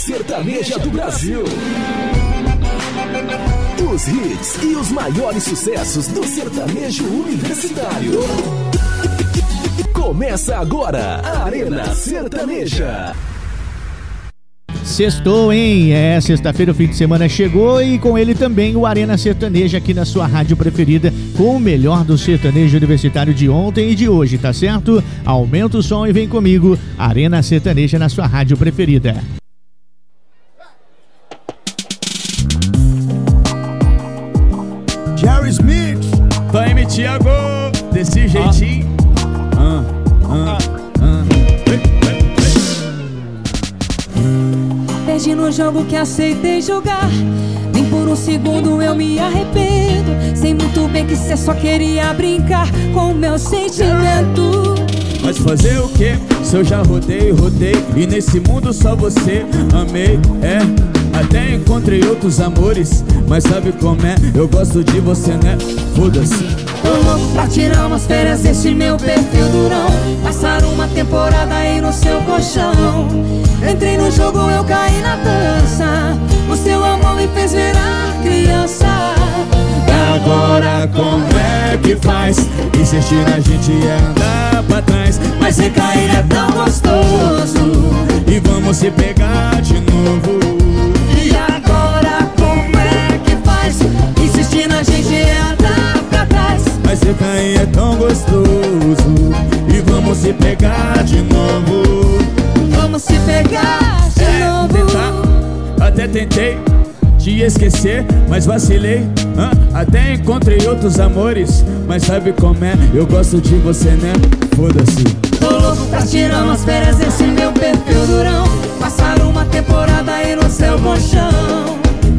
sertaneja do Brasil. Os hits e os maiores sucessos do sertanejo universitário. Começa agora a Arena Sertaneja. Sextou, hein? É, sexta-feira o fim de semana chegou e com ele também o Arena Sertaneja aqui na sua rádio preferida, com o melhor do sertanejo universitário de ontem e de hoje, tá certo? Aumenta o som e vem comigo, Arena Sertaneja na sua rádio preferida. Jogo que aceitei jogar. Nem por um segundo eu me arrependo. Sei muito bem que cê só queria brincar com o meu sentimento. Mas fazer o que? Se eu já rodei, rodei E nesse mundo só você amei, é Até encontrei outros amores Mas sabe como é? Eu gosto de você, né? Foda-se Tô louco pra tirar umas férias desse meu perfil durão. Passar uma temporada aí no seu colchão. Entrei no jogo, eu caí na dança. O seu amor me fez virar criança. Agora como é que faz? Insistir na gente é andar pra trás Mas você cair é tão gostoso. E vamos se pegar de novo E agora como é que faz? Insistir na gente é andar pra trás. Mas se cair é tão gostoso E vamos se pegar de novo Vamos se pegar de É, novo. tentar, até tentei te esquecer, mas vacilei hã? Até encontrei outros amores Mas sabe como é? Eu gosto de você, né? Foda-se Tô louco pra tirar umas férias desse meu perfil durão. Passar uma temporada aí no seu colchão.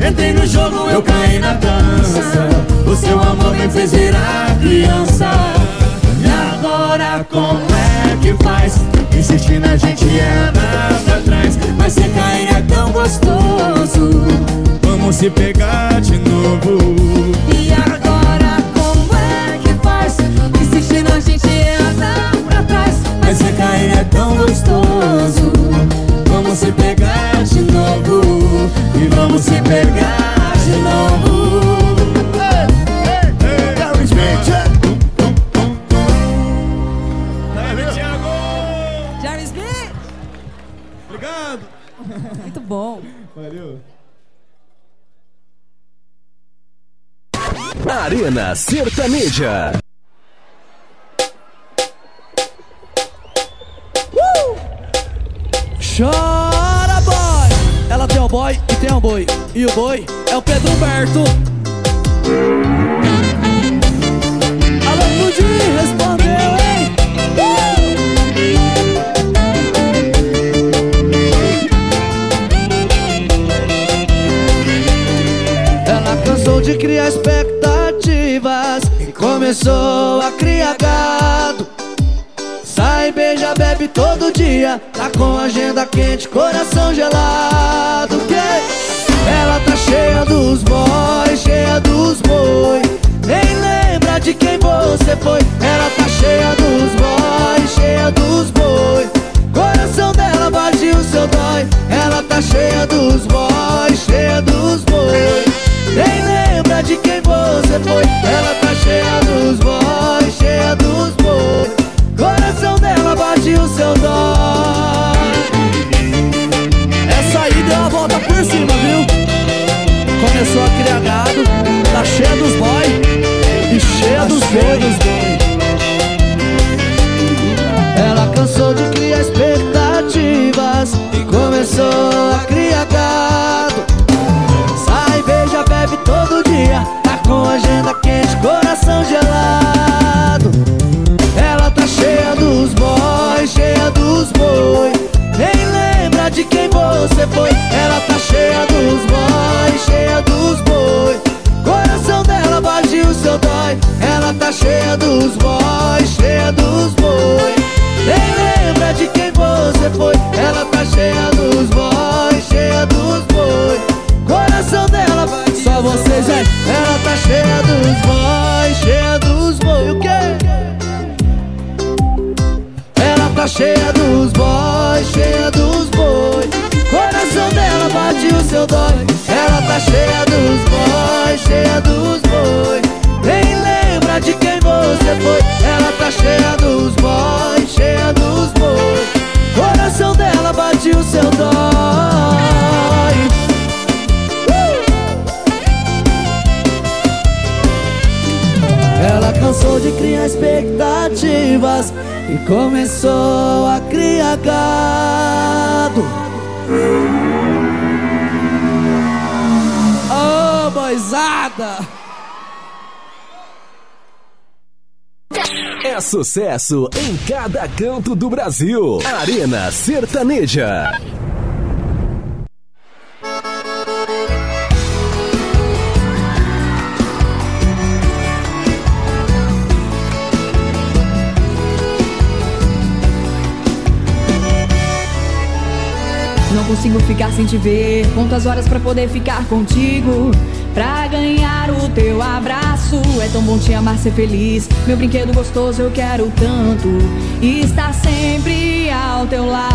Entrei no jogo, eu caí na dança. O seu amor me fez virar criança agora Como é que faz? Insistir na gente é andar pra trás Mas se cair é tão gostoso Vamos se pegar de novo E agora como é que faz? Insistir na gente é andar pra trás. Mas se cair é tão gostoso Vamos se pegar de novo E vamos se pegar Arena Sertaneja. Chora, boy! Ela tem um boy e tem um boi. E o boi é o Pedro Humberto. Alô, Pudim, respondeu, hein? Ela cansou de criar expectativas e começou a criar gado. Sai, beija, bebe todo dia Tá com agenda quente, coração gelado que Ela tá cheia dos boys, cheia dos boi. Nem lembra de quem você foi. Ela tá cheia dos boys, cheia dos boi. Coração dela bate o seu dói. Ela tá cheia dos boys, cheia dos boi. Nem de quem você foi. Ela tá cheia dos boys, cheia dos boi Coração dela bate o seu dó. Essa aí deu a volta por cima, viu? Começou a criar gado Tá cheia dos boy E cheia dos boi Ela cansou de criar expectativas E começou agenda quente, coração gelado. Ela tá cheia dos boys, cheia dos boi Nem lembra de quem você foi. Ela tá cheia dos boys, cheia dos boi Coração dela bate o seu dói. Ela tá cheia dos boys, cheia dos boys, cheia dos boi. Coração dela bate o seu dói. Ela tá cheia dos boys, cheia dos bois Nem lembra de quem você foi. Ela tá cheia dos boys, cheia dos bois Coração dela bate o seu dói. Ela cansou de criar expectativas E começou gado Oh, boizada! É sucesso em cada canto do Brasil. Arena Sertaneja. Consigo ficar sem te ver. Conto as horas pra poder ficar contigo. Pra ganhar o teu abraço. É tão bom te amar, ser feliz. Meu brinquedo gostoso eu quero tanto. E estar sempre ao teu lado.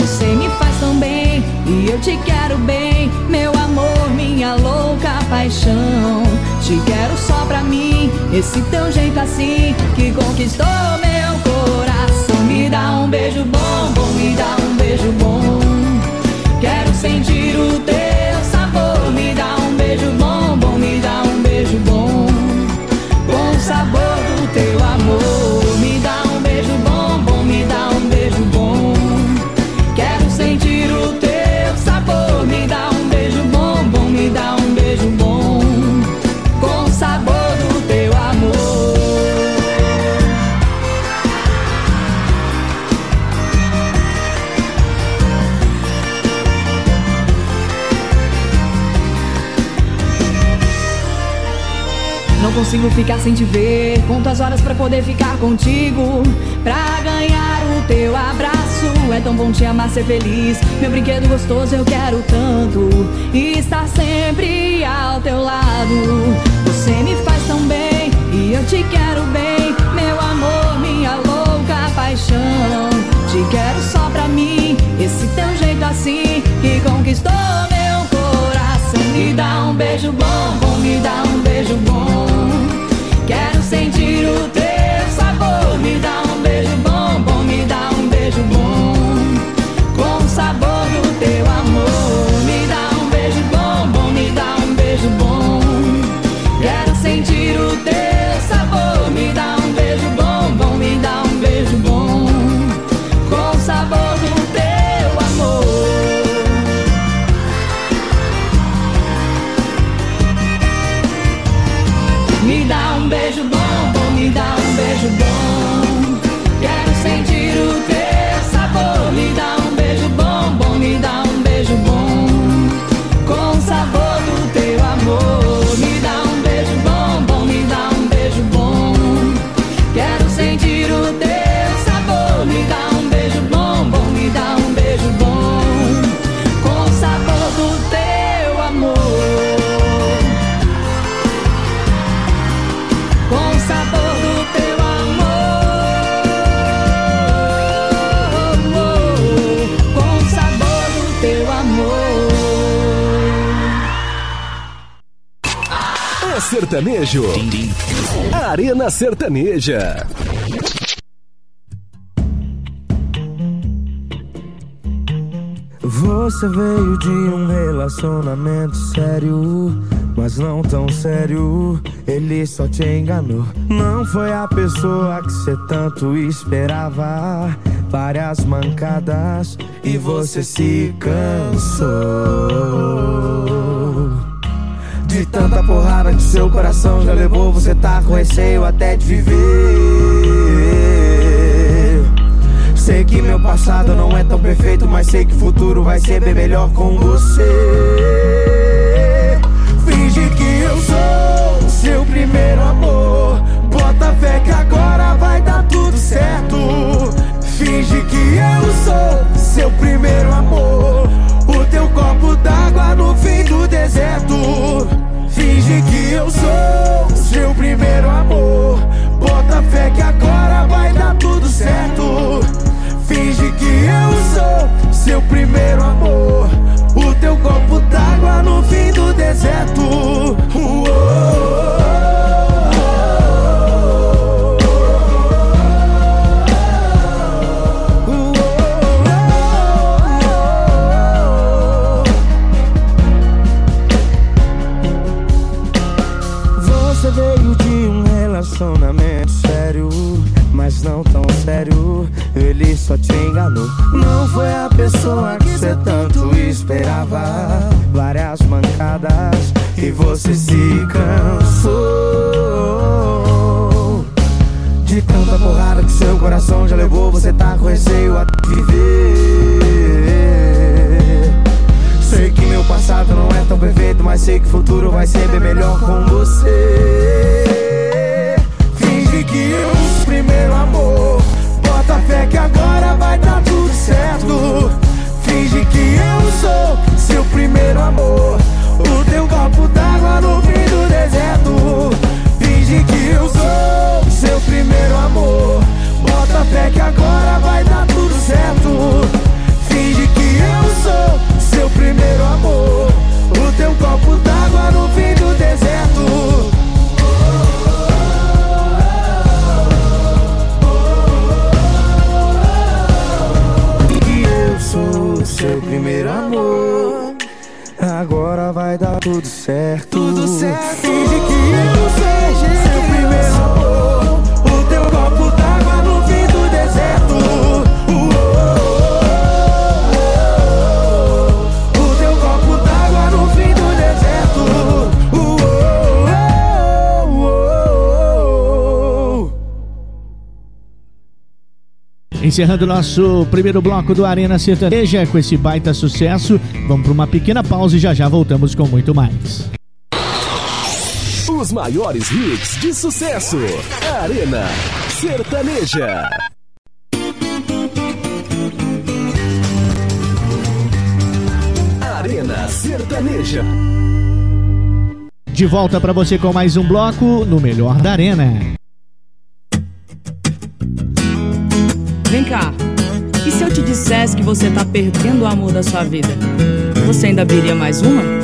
Você me faz tão bem. E eu te quero bem. Meu amor, minha louca paixão. Te quero só pra mim. Esse teu jeito assim que conquistou meu coração. Me dá um beijo bom, bom, me dá um beijo bom. Sentir o teu sabor. Me dá um beijo bom, consigo ficar sem te ver. Conto as horas pra poder ficar contigo. Pra ganhar o teu abraço. É tão bom te amar, ser feliz. Meu brinquedo gostoso eu quero tanto. E estar sempre ao teu lado. Você me faz tão bem. E eu te quero bem. Meu amor, minha louca paixão. Te quero só pra mim. Esse teu jeito assim que conquistou meu coração. Me dá um beijo bom, bom, me dá um beijo bom. Sentir o teu sabor. Me dá um sertanejo. Arena Sertaneja. Você veio de um relacionamento sério, mas não tão sério. Ele só te enganou. Não foi a pessoa que você tanto esperava. Várias mancadas e você se cansou. Tanta porrada que seu coração já levou, você tá com receio até de viver. Sei que meu passado não é tão perfeito, mas sei que o futuro vai ser bem melhor com você. Finge que eu sou seu primeiro amor. Bota fé que agora vai dar tudo certo. Finge que eu sou seu primeiro amor. O teu copo d'água no fim do deserto. Finge que eu sou seu primeiro amor. Bota fé que agora vai dar tudo certo. Finge que eu sou seu primeiro amor. O teu copo d'água no fim do deserto. Uou. Ele só te enganou. Não foi a pessoa que você tanto esperava. Várias mancadas e você se cansou. De tanta porrada que seu coração já levou, você tá com receio a viver. Sei que meu passado não é tão perfeito, mas sei que o futuro vai ser bem melhor com você. Finge que eu primeiro amor. Bota fé que agora vai dar tudo certo. Finge que eu sou seu primeiro amor. O teu copo d'água no fim do deserto. Finge que eu sou seu primeiro amor. Bota fé que agora vai dar tudo certo. Finge que eu sou seu primeiro amor. O teu copo d'água no fim do deserto. Primeiro amor. Agora vai dar tudo certo. Tudo certo. Finge Encerrando nosso primeiro bloco do Arena Sertaneja com esse baita sucesso, vamos para uma pequena pausa e já já voltamos com muito mais. Os maiores hits de sucesso. Arena Sertaneja. Arena Sertaneja. De volta para você com mais um bloco no Melhor da Arena. Te dissesse que você tá perdendo o amor da sua vida? Você ainda abriria mais uma?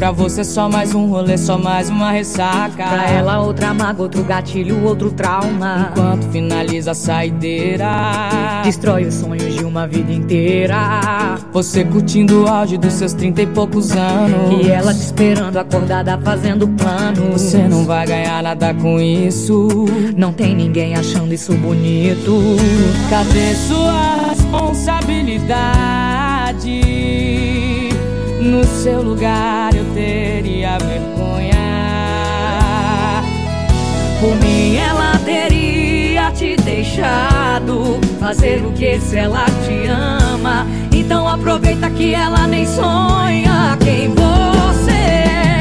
Pra você só mais um rolê, só mais uma ressaca. Pra ela outra mágoa, outro gatilho, outro trauma. Enquanto finaliza a saideira, destrói os sonhos de uma vida inteira. Você curtindo o auge dos seus trinta e poucos anos. E ela te esperando acordada fazendo planos. Você não vai ganhar nada com isso. Não tem ninguém achando isso bonito. Cadê sua responsabilidade? No seu lugar deixado fazer o que se ela te ama. Então aproveita que ela nem sonha quem você é.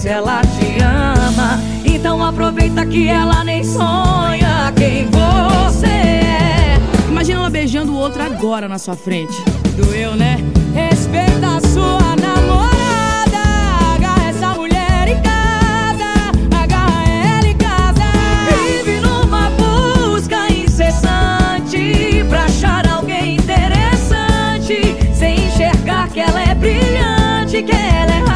Se ela te ama. Então aproveita que ela nem sonha quem você é. Imagina uma beijando o outro agora na sua frente. Doeu, né? Respeita a sua namorada. Agarra essa mulher em casa. Agarra ela em casa. Vive numa busca incessante pra achar alguém interessante, sem enxergar que ela é brilhante, que ela é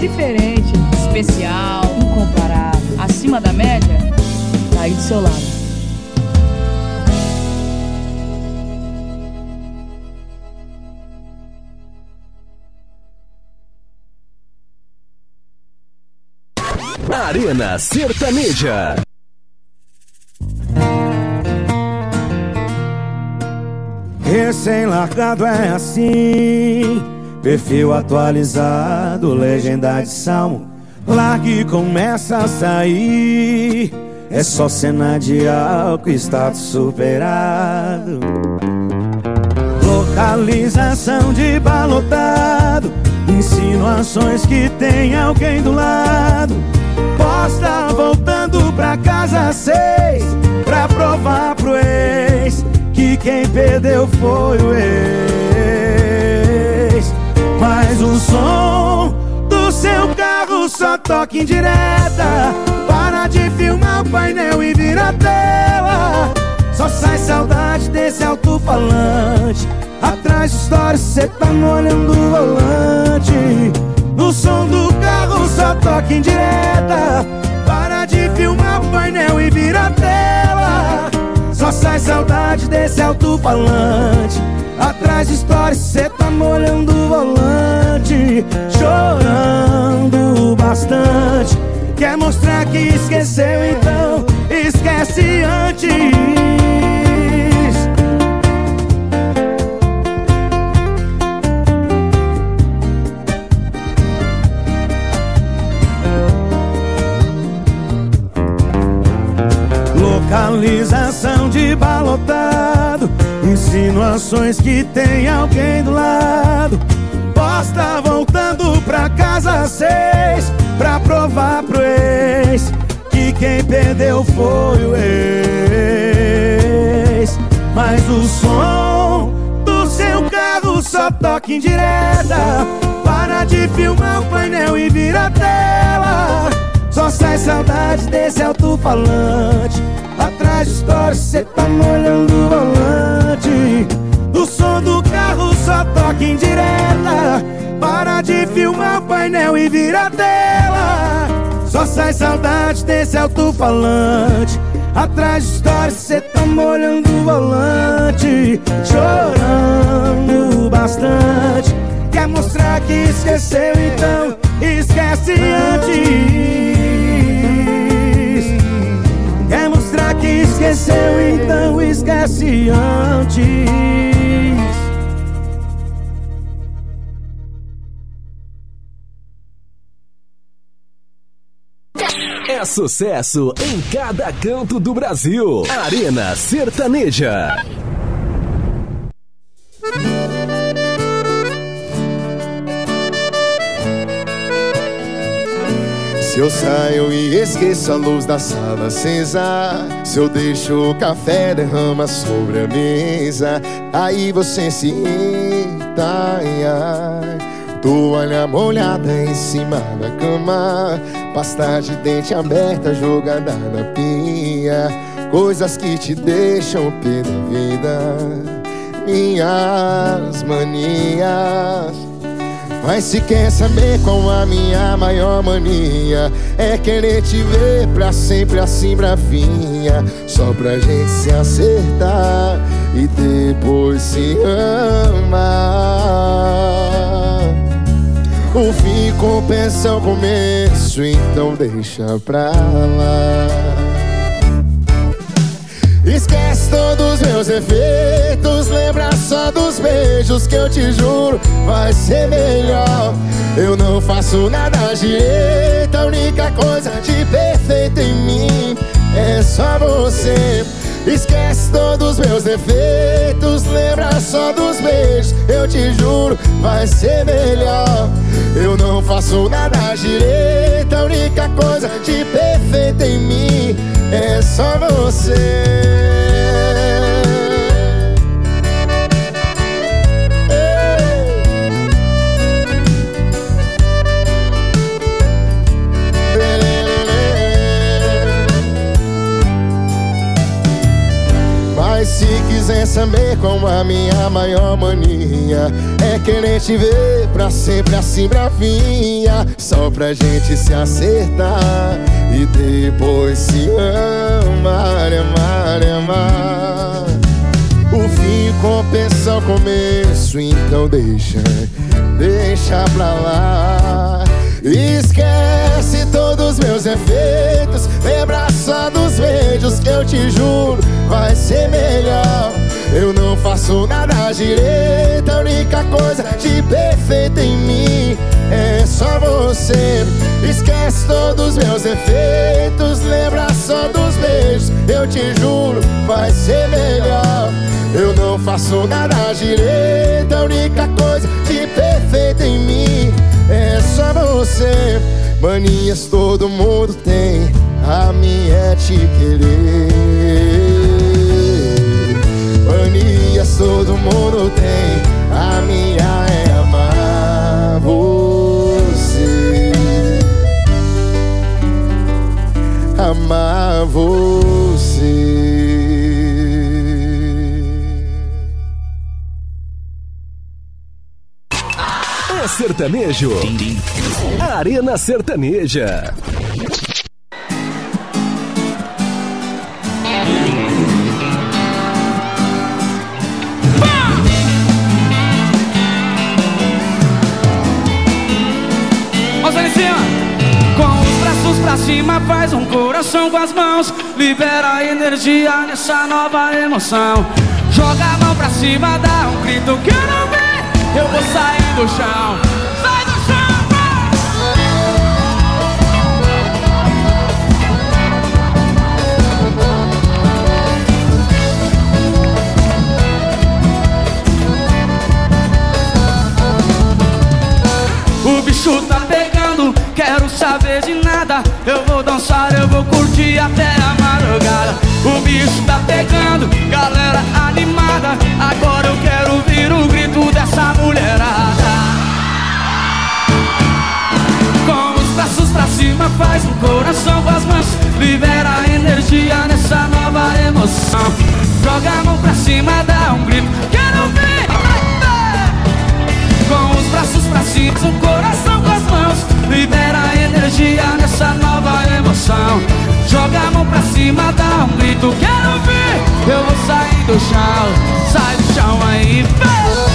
diferente, especial, incomparável, acima da média? Tá aí do seu lado. Arena Sertaneja. Recém-largado é assim Perfil atualizado, legenda de salmo. Largue e começa a sair. É só cena de álcool, status superado. Localização de balotado Insinuações que tem alguém do lado. Posta voltando pra casa seis Pra provar pro ex Que quem perdeu foi o ex Mas o som do seu carro só toca em direta. Para de filmar o painel e vira a tela. Só sai saudade desse alto-falante. Atrás de história cê tá molhando o volante. No som do carro só toca em direta. Para de filmar o painel e vira a tela. Só sai saudade desse alto-falante Atrás de história cê tá molhando o volante Chorando bastante. Quer mostrar que esqueceu então Esquece antes. Localização de balotado Insinuações que tem alguém do lado. Posta voltando pra casa seis Pra provar pro ex Que quem perdeu foi o ex. Mas o som do seu carro só toca em direta. Para de filmar o painel e vira tela. Só sai saudade desse alto-falante Atrás de história cê tá molhando o volante. O som do carro só toca em direta. Para de filmar o painel e vira tela. Só sai saudade desse alto-falante. Atrás de história cê tá molhando o volante. Chorando bastante. Quer mostrar que esqueceu então? Esquece antes esqueceu, então esquece antes. É sucesso em cada canto do Brasil. Arena Sertaneja. Eu saio e esqueço a luz da sala acesa Se eu deixo o café derrama sobre a mesa. Aí você se irrita. Toalha molhada em cima da cama. Pasta de dente aberta jogada na pia. Coisas que te deixam pé da vida. Minhas manias mas se quer saber qual a minha maior mania É querer te ver pra sempre assim bravinha. Só pra gente se acertar e depois se amar O fim compensa o começo, então deixa pra lá. Esquece meus efeitos Lembra só dos beijos que eu te juro Vai ser melhor. Eu não faço nada direito A única coisa de perfeito em mim É só você. Esquece todos meus defeitos Lembra só dos beijos Eu te juro, vai ser melhor. Eu não faço nada direito A única coisa de perfeito em mim É só você quiser saber como a minha maior mania É querer te ver pra sempre assim bravinha Só pra gente se acertar e depois se amar, amar, amar. O fim compensa o começo, então deixa, deixa pra lá. Esquece todos meus efeitos, lembra só dos beijos eu te juro vai ser melhor. Eu não faço nada direito, a única coisa de perfeito em mim é só você. Esquece todos meus efeitos, lembra só dos beijos, eu te juro vai ser melhor. Eu não faço nada direito, a única coisa de perfeito em mim é só você. Manias todo mundo tem, a minha é te querer. Manias todo mundo tem, a minha é amar você. Amar sertanejo. Arena Sertaneja. Pra cima, faz um coração com as mãos. Libera a energia nessa nova emoção. Joga a mão pra cima, dá um grito. Quero ver, eu vou sair do chão. Sai do chão! O bicho tá pegando, quero saber de nada. Eu vou dançar, eu vou curtir até a madrugada. O bicho tá pegando, galera animada. Agora eu quero ouvir o grito pra cima, faz um coração com as mãos. Libera energia nessa nova emoção. Joga a mão pra cima, dá um grito. Quero ver! Com os braços pra cima, um coração com as mãos Libera energia nessa nova emoção Joga a mão pra cima, dá um grito Quero ver, eu vou sair do chão Sai do chão aí, vem!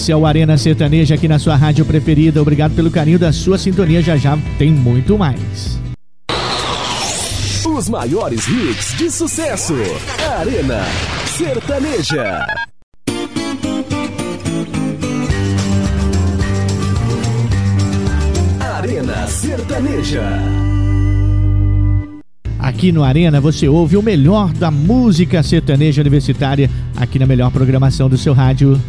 Esse é o Arena Sertaneja aqui na sua rádio preferida. Obrigado pelo carinho da sua sintonia. Já já tem muito mais. Os maiores hits de sucesso. Arena Sertaneja. Sertaneja. Aqui no Arena você ouve o melhor da música sertaneja universitária aqui na melhor programação do seu rádio.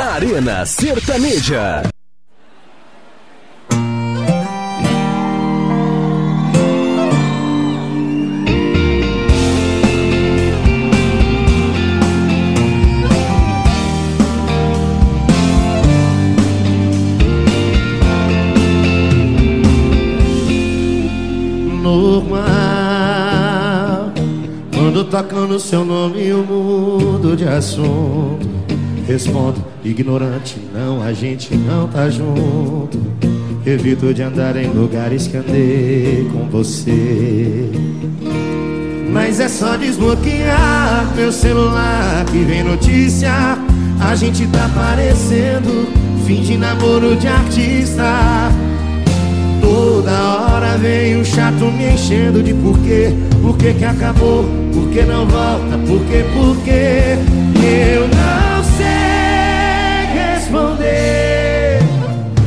Arena Sertaneja. normal. Quando tocando seu nome, eu mudo de assunto. Respondo, ignorante, não, a gente não tá junto. Evito de andar em lugares que andei com você. Mas é só desbloquear meu celular que vem notícia. A gente tá parecendo fim de namoro de artista. Toda hora vem um chato me enchendo de porquê, porquê que acabou, porquê não volta, porquê, porquê. Eu não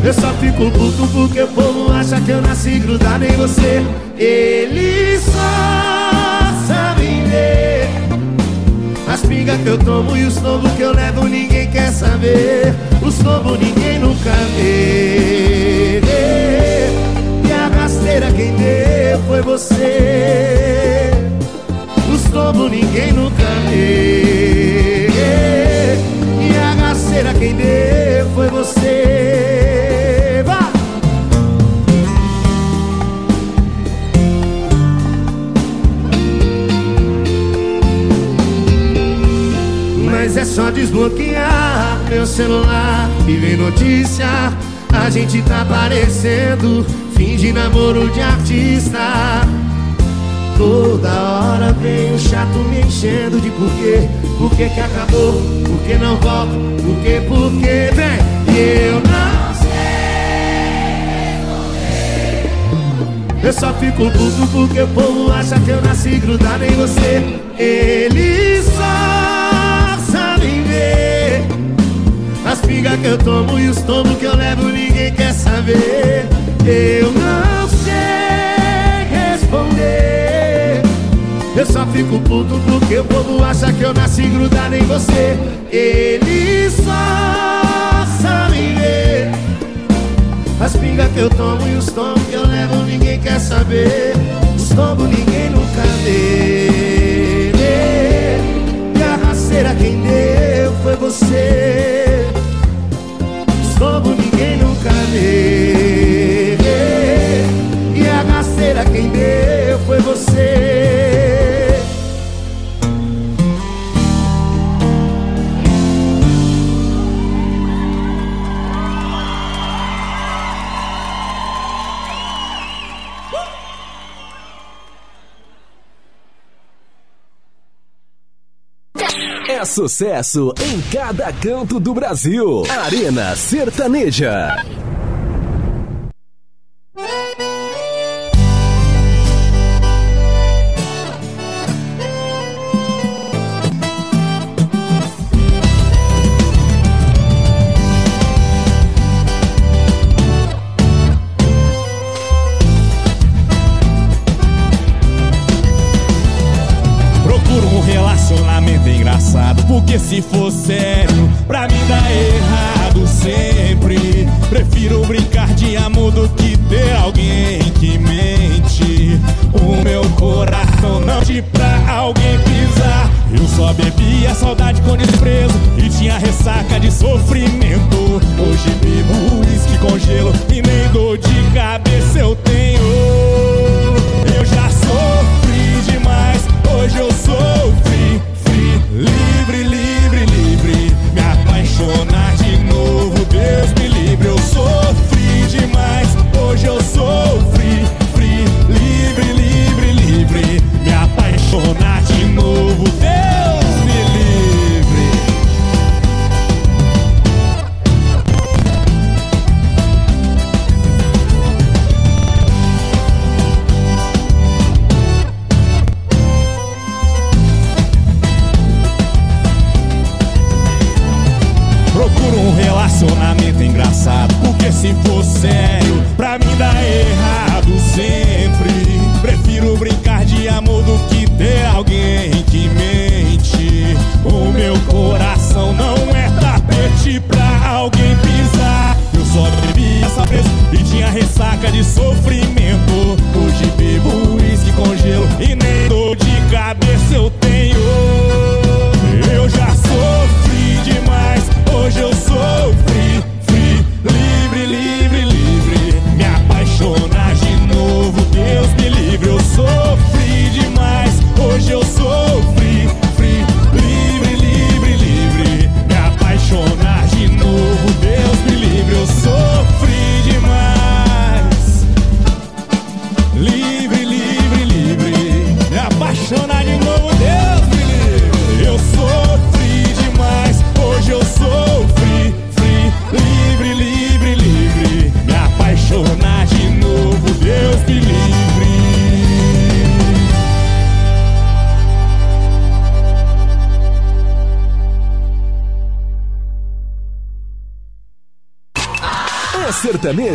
Eu só fico puto porque o povo acha que eu nasci grudado em você. Eles só sabem ver as pingas que eu tomo e os tombos que eu levo, ninguém quer saber. Os tombos ninguém nunca vê. E a rasteira quem deu foi você. Os tombos ninguém nunca vê. E a rasteira quem deu foi você. É só desbloquear meu celular e ver notícia. A gente tá parecendo fim de namoro de artista. Toda hora vem o chato me enchendo de porquê Por que acabou, por que não volta? Por que, por que vem E eu não sei. Eu só fico puto porque o povo acha que eu nasci grudado em você. Eles ver As pingas que eu tomo e os tombos que eu levo Ninguém quer saber. Eu não sei responder. Eu só fico puto porque o povo acha que eu nasci grudado em você. Eles só sabem ver As pingas que eu tomo e os tombos que eu levo ninguém quer saber. Os tombos ninguém nunca vê você sucesso em cada canto do Brasil. Arena Sertaneja.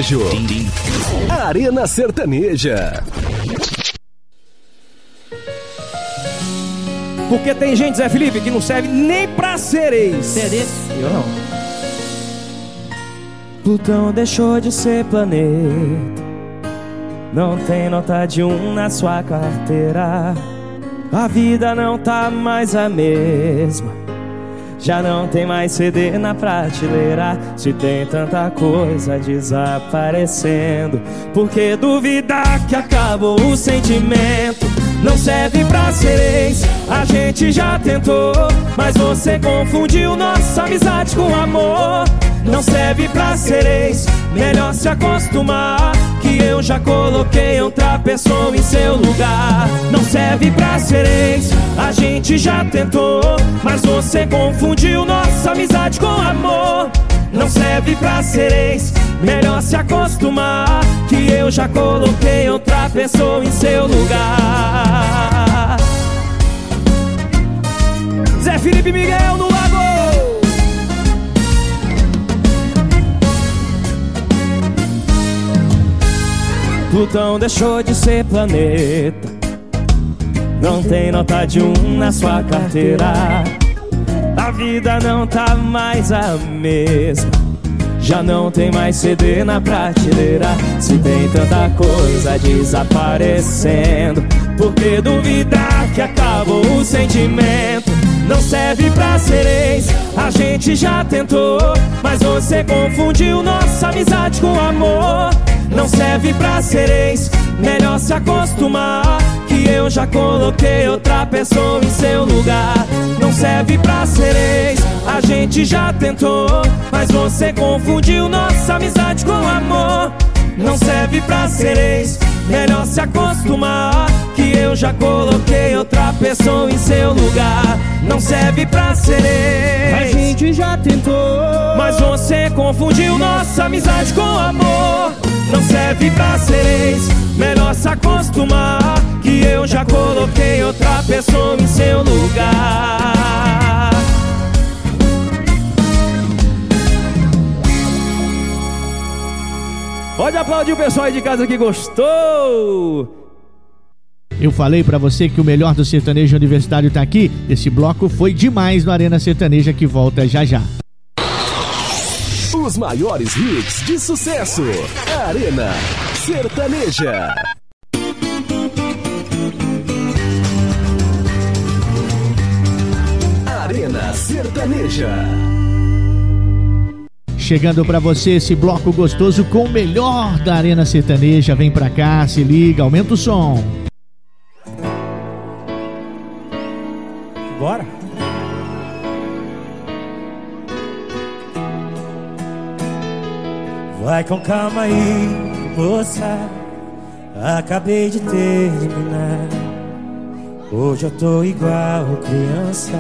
Sertanejo. Arena Sertaneja. Porque tem gente, Zé Felipe, que não serve nem pra ser ex. É desse? Eu não. Plutão deixou de ser planeta. Não tem nota de um na sua carteira. A vida não tá mais a mesma. Já não tem mais CD na prateleira. Se tem tanta coisa desaparecendo. Por que duvidar que acabou o sentimento? não serve pra ser ex. A gente já tentou, mas você confundiu nossa amizade com amor. Não serve pra ser ex, melhor se acostumar. Que eu já coloquei outra pessoa em seu lugar. Não serve pra ser ex, a gente já tentou, mas você confundiu nossa amizade com amor. Não serve pra ser ex, melhor se acostumar. Que eu já coloquei outra pessoa em seu lugar. Zé Felipe Miguel no lago. Plutão deixou de ser planeta. Não tem nota de um na sua carteira. A vida não tá mais a mesma. Já não tem mais CD na prateleira. Se tem tanta coisa desaparecendo, por que duvidar que acabou o sentimento? Não serve pra ser ex, a gente já tentou, mas você confundiu nossa amizade com amor. Não serve pra ser ex, melhor se acostumar. Eu já coloquei outra pessoa em seu lugar. Não serve pra ser ex, a gente já tentou. Mas você confundiu nossa amizade com amor. Não serve pra ser ex, melhor se acostumar. Que eu já coloquei outra pessoa em seu lugar. Não serve pra ser ex. A gente já tentou, Mas você confundiu nossa amizade com amor. Não serve pra ser ex, melhor se acostumar. Que eu já coloquei outra pessoa em seu lugar. Pode aplaudir o pessoal aí de casa que gostou. Eu falei pra você que o melhor do sertanejo universitário tá aqui. Esse bloco foi demais no Arena Sertaneja que volta já já. Os maiores hits de sucesso. Arena Sertaneja. Arena Sertaneja. Chegando pra você esse bloco gostoso com o melhor da Arena Sertaneja. Vem pra cá, se liga, aumenta o som. Vai com calma aí, moça. Acabei de terminar. Hoje eu tô igual criança.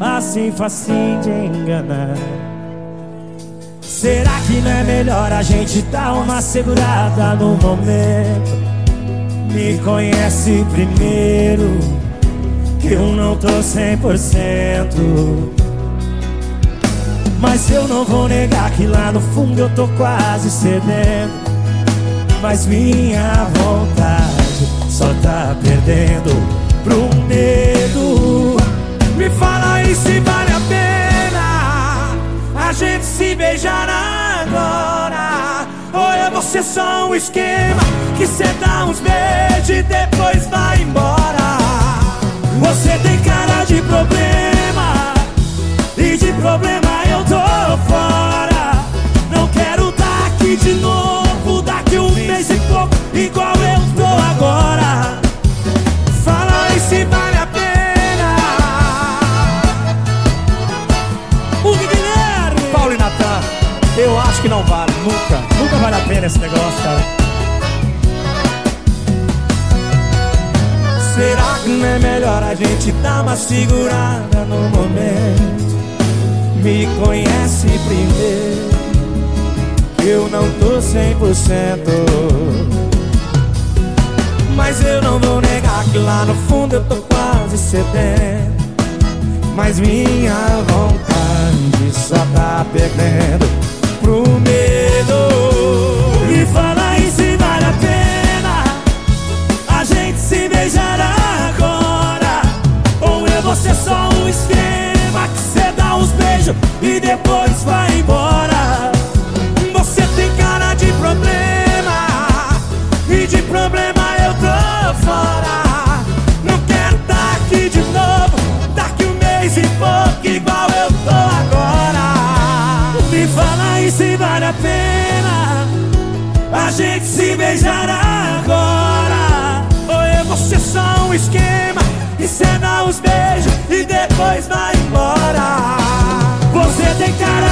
Assim facinho de enganar. Será que não é melhor a gente dar uma segurada no momento? Me conhece primeiro, que eu não tô 100%. Mas eu não vou negar que lá no fundo eu tô quase cedendo. Mas minha vontade só tá perdendo pro medo. Me fala aí se vale a pena a gente se beijar agora. Ou é você só um esquema que cê dá uns beijos e depois vai embora. Você tem cara de problema e de problema tô fora. Não quero tá aqui de novo, daqui um mês e pouco, igual eu tô agora. Fala aí se vale a pena. O Guilherme! Paulo e Natan, eu acho que não vale, nunca. Nunca vale a pena esse negócio, cara. Será que não é melhor a gente dar uma segurada no momento? Me conhece primeiro, eu não tô 100%. Mas eu não vou negar que lá no fundo eu tô quase cedendo. Mas minha vontade só tá perdendo pro medo. Me fala aí se vale a pena a gente se beijar agora Ou é você só um esquema beijo e depois vai embora. Você tem cara de problema e de problema eu tô fora. Não quero tá aqui de novo, daqui um mês e pouco igual eu tô agora. Me fala aí se vale a pena a gente se beijar agora. Ou eu vou ser só um esquema, encenar os beijos e depois vai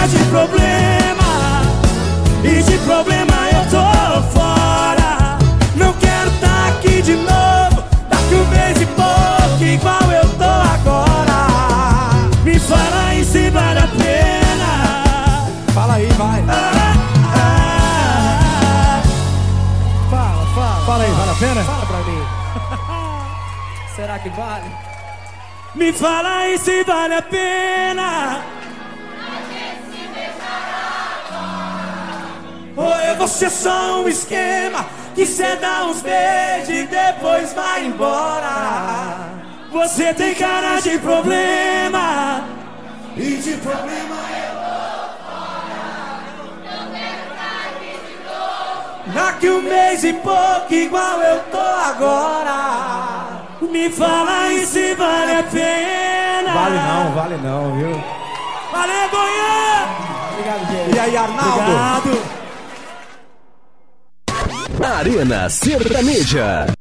de problema. E de problema eu tô fora. Não quero tá aqui de novo. Daqui um mês e pouco igual eu tô agora. Me fala aí se vale a pena. Fala aí, vai. Ah, ah, ah. Fala, fala. Fala aí, vale a pena? Fala pra mim. Será que vale? Me fala aí se vale a pena. Você só um esquema que cê dá uns beijos e depois vai embora? Você tem cara de problema e de problema Daqui um mês e pouco igual eu tô agora Me fala aí se vale a pena Vale não, vale não, viu? Valeu, Goiânia! Obrigado, gente. E aí, Arnaldo? Obrigado! Arena Sertaneja.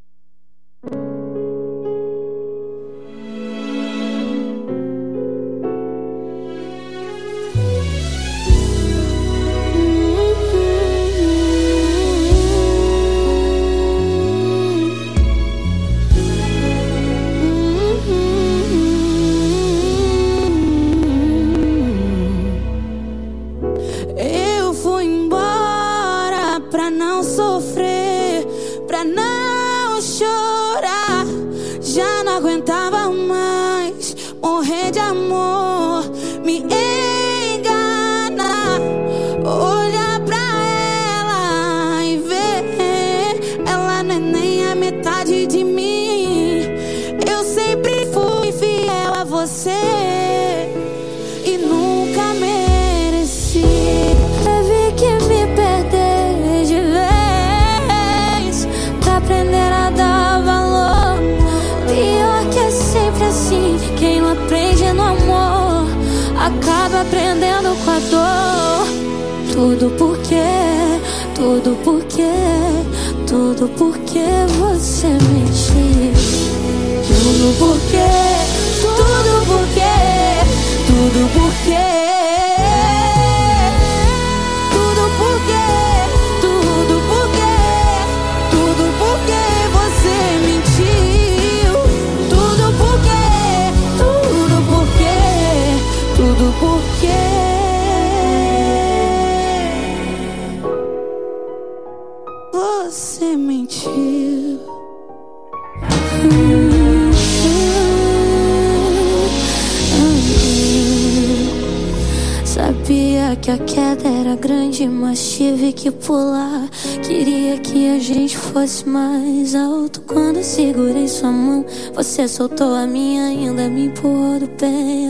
Fosse mais alto. Quando segurei sua mão, você soltou a minha, ainda me empurrou do penhasco.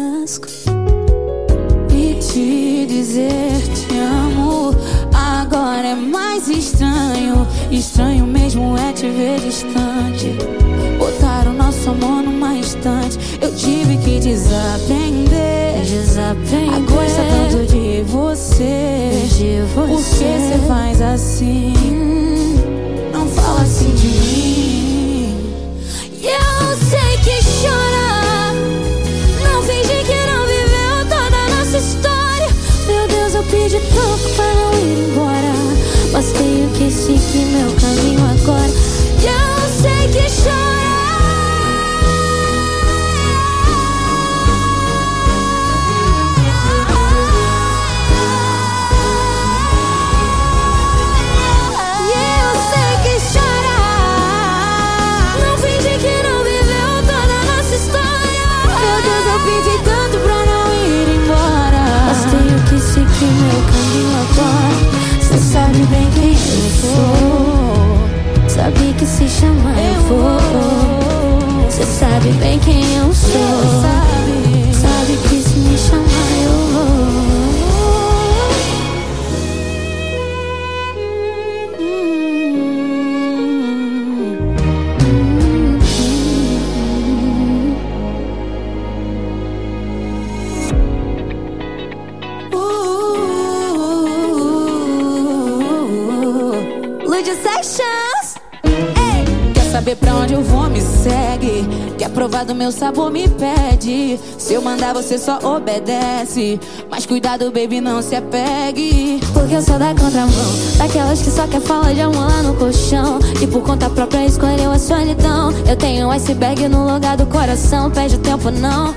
Meu sabor? Me pede. Se eu mandar, você só obedece. Mas cuidado, baby, não se apegue. Porque eu sou da contramão. Daquelas que só quer falar de amor lá no colchão. E por conta própria escolheu a solidão. Eu tenho um iceberg no lugar do coração. Perde tempo, não.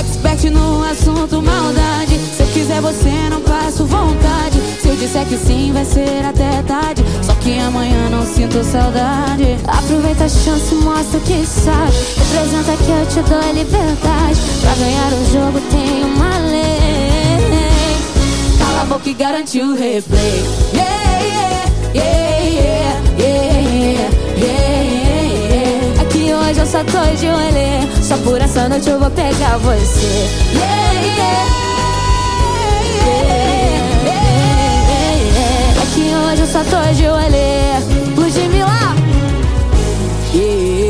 Expert no assunto maldade. Se eu quiser você não passo vontade eu disser que sim vai ser até tarde. Só que amanhã não sinto saudade. Aproveita a chance, mostra que sabe. Representa que eu te dou liberdade. Pra ganhar o jogo tem uma lei. Cala a boca e garante o replay. Yeah, yeah, yeah, yeah, yeah, yeah, yeah. É que hoje eu só tô de olho. Só por essa noite eu vou pegar você. Yeah, yeah, yeah, só tô de olho. Ludmilla Yeah,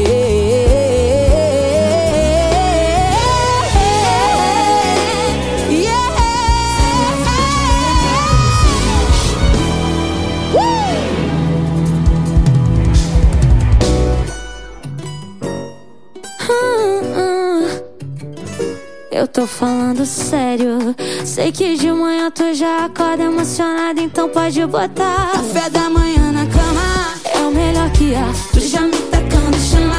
Eu tô falando sério. Sei que de manhã tu já acorda emocionada, então pode botar. Café da manhã na cama é o melhor que há. Tu já me tacando chama.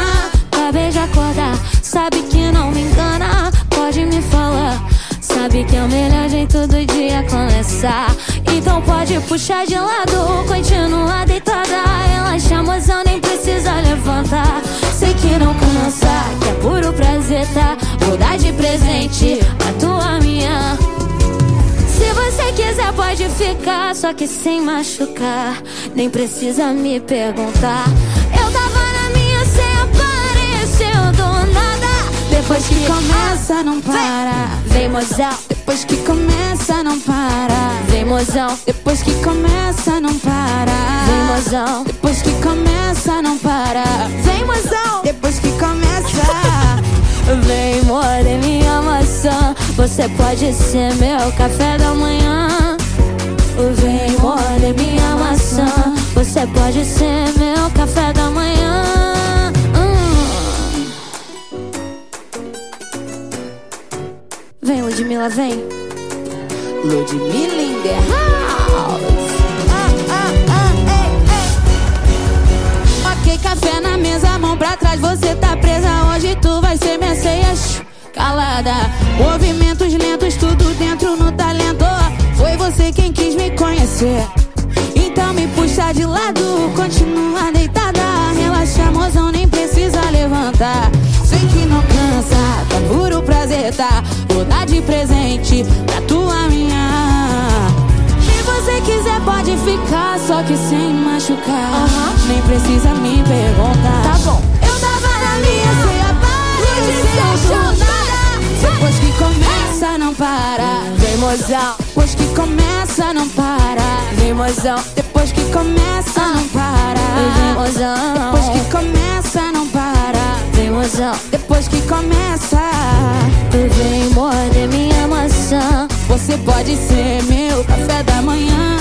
Acabei de acordar, sabe que não me engana. Pode me falar. Sabe que é o melhor jeito do dia começar. Então pode puxar de lado, continua deitada. Relaxa, mozão, nem precisa levantar. Sei que não cansa, que é puro prazer, tá? Vou dar de presente a tua minha. Se você quiser, pode ficar, só que sem machucar. Nem precisa me perguntar. Eu tava na minha, cê apareceu do nada. Depois que começa, não para. Vem, mozão. Depois que começa, não para. Vem, mozão. Depois que começa, não para. Vem, mozão. Depois que começa, não para. Vem, mozão. Depois que começa. Vem, more minha maçã. Você pode ser meu café da manhã. Vem, more minha maçã. Você pode ser meu café da manhã. Hum. Vem, Ludmilla, vem. Ludmilla in the house. Ah, ah, ah, ei, ei. Ok, café na mesa, mão pra trás, você tá presa. Hoje tu vai ser minha ceia calada. Movimentos lentos, tudo dentro no talento. Foi você quem quis me conhecer. Então me puxa de lado, continua deitada. Relaxa, mozão, nem precisa levantar. Sei que não cansa, tá puro prazer, tá? Vou dar de presente pra tua minha. Se você quiser, pode ficar, só que sem machucar. Nem precisa me perguntar. Tá bom. Depois que começa, não para. Vem, mozão. Depois que começa, não para. Vem, mozão. Depois que começa, não para. Vem, mozão. Depois que começa, não para. Vem, mozão. Depois que começa. Vem, morder minha maçã. Você pode ser meu café da manhã.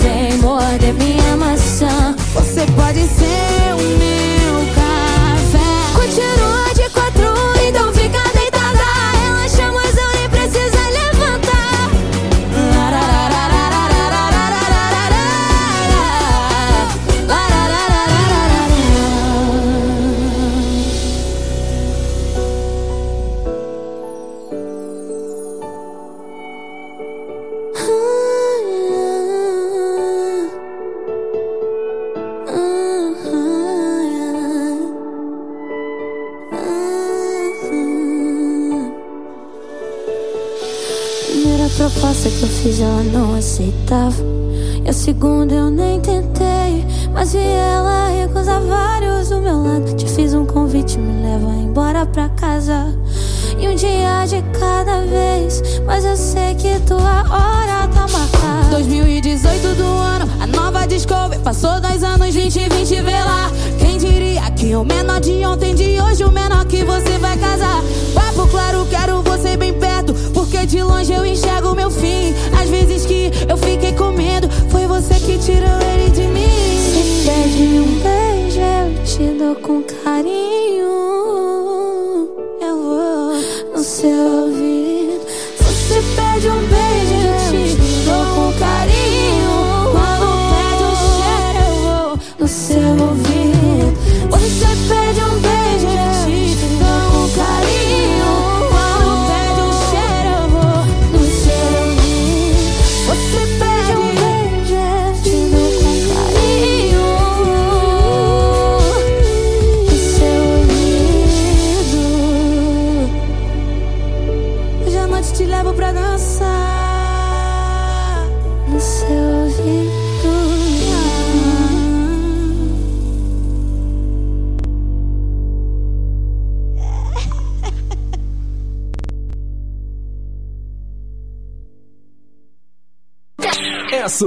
Vem morder minha maçã. Você pode ser o meu café. Primeira proposta que eu fiz ela não aceitava. E a segunda eu nem tentei Mas vi ela recusar vários do meu lado. Te fiz um convite, me leva embora pra casa. E um dia de cada vez Mas eu sei que tua hora tá marcada. 2018 do ano, a nova Discovery Passou dois anos, 2020, vê lá. Quem diria que o menor de ontem, de hoje O menor que você vai casar? Papo claro, quero você bem perto Porque de longe eu enxergo meu fim. Às vezes que eu fiquei com medo Foi você que tirou ele de mim. Se pede um beijo, eu te dou com carinho. Eu vou no seu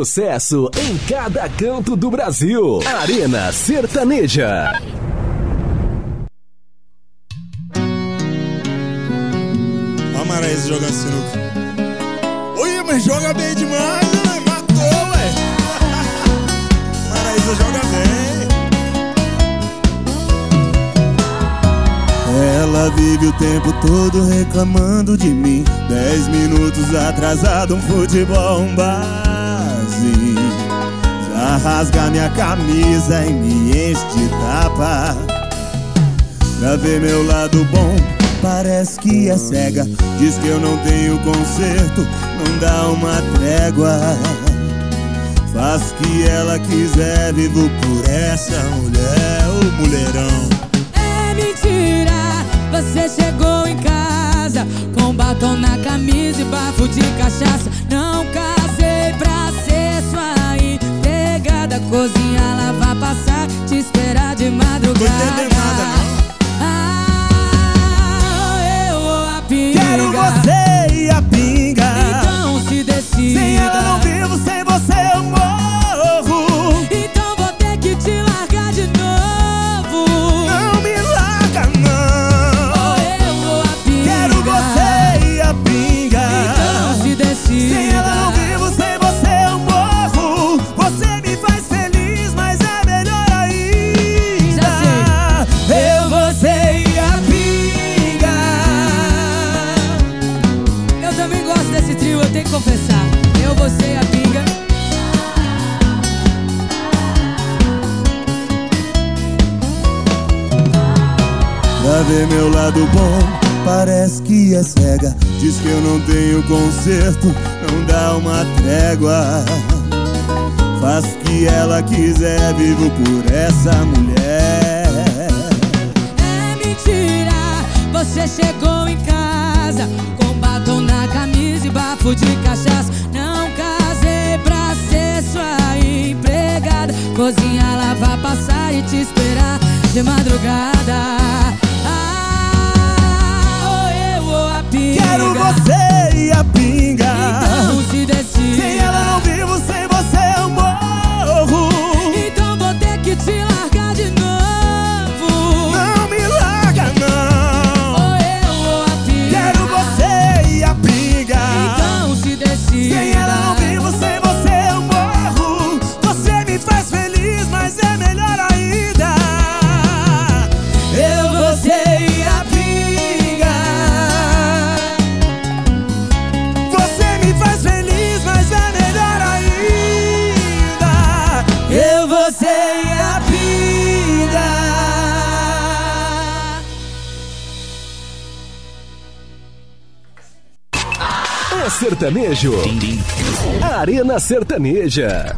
sucesso em cada canto do Brasil. Arena Sertaneja. Ó, Maraísa jogando sinuca. Oi, mas joga bem demais, né? Matou, ué. Maraísa joga bem. Ela vive o tempo todo reclamando de mim. Dez minutos atrasado, um futebol, um base. Rasga minha camisa e me enche de tapa. Pra ver meu lado bom, parece que é cega. Diz que eu não tenho conserto, não dá uma trégua. Faz o que ela quiser, vivo por essa mulher, o mulherão. É mentira, você chegou em casa com batom na camisa e bafo de cachaça. Não casei cozinhar, lavar, passar, te esperar de madrugada. Tô entendendo nada, não. Ah, eu ou a pinga. Quero você e a pinga. Então se decida. Sem ela não lado bom, parece que é cega. Diz que eu não tenho conserto, não dá uma trégua. Faz o que ela quiser, vivo por essa mulher. É mentira, você chegou em casa com batom na camisa e bafo de cachaça. Não casei pra ser sua empregada. Cozinhar, lavar, passar e te esperar de madrugada. Quero você e a pinga. Então se sertanejo. Arena Sertaneja.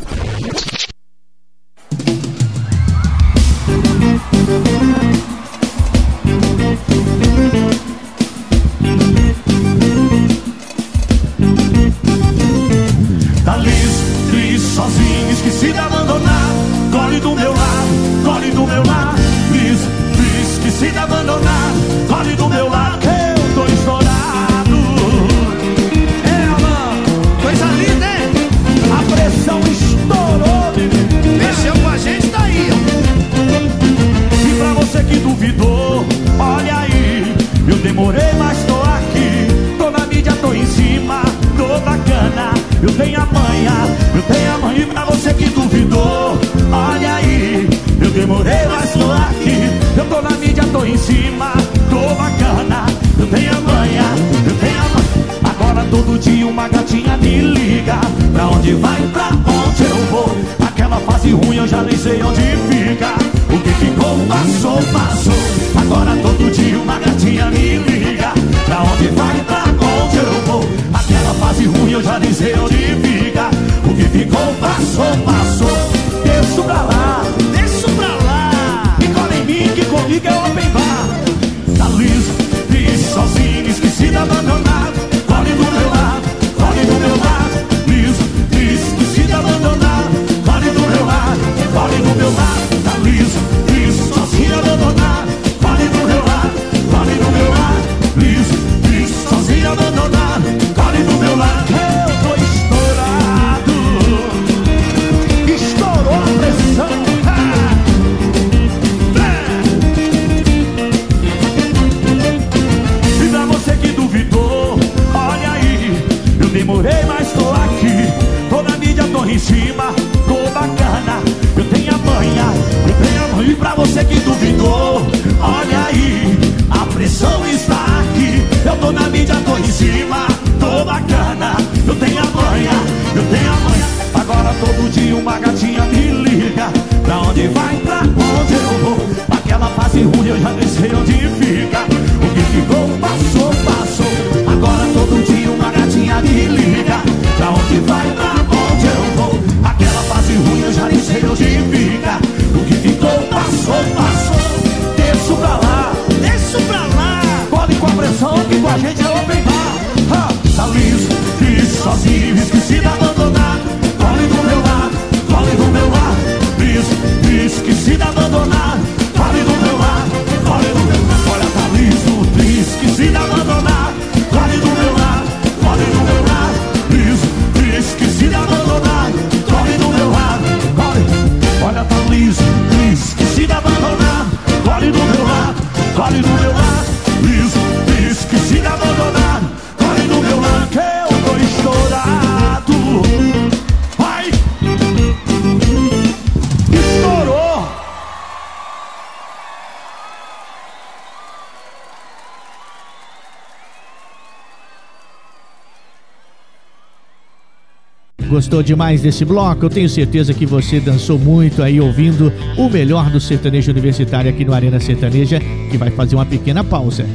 gostou demais desse bloco? Eu tenho certeza que você dançou muito aí ouvindo o melhor do sertanejo universitário aqui no Arena Sertaneja, que vai fazer uma pequena pausa.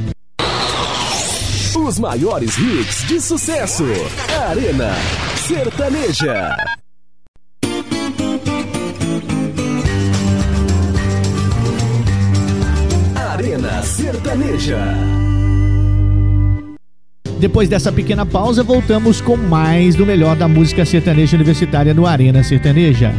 Os maiores hits de sucesso. Arena Sertaneja. Arena Sertaneja. Depois dessa pequena pausa, voltamos com mais do melhor da música sertaneja universitária no Arena Sertaneja.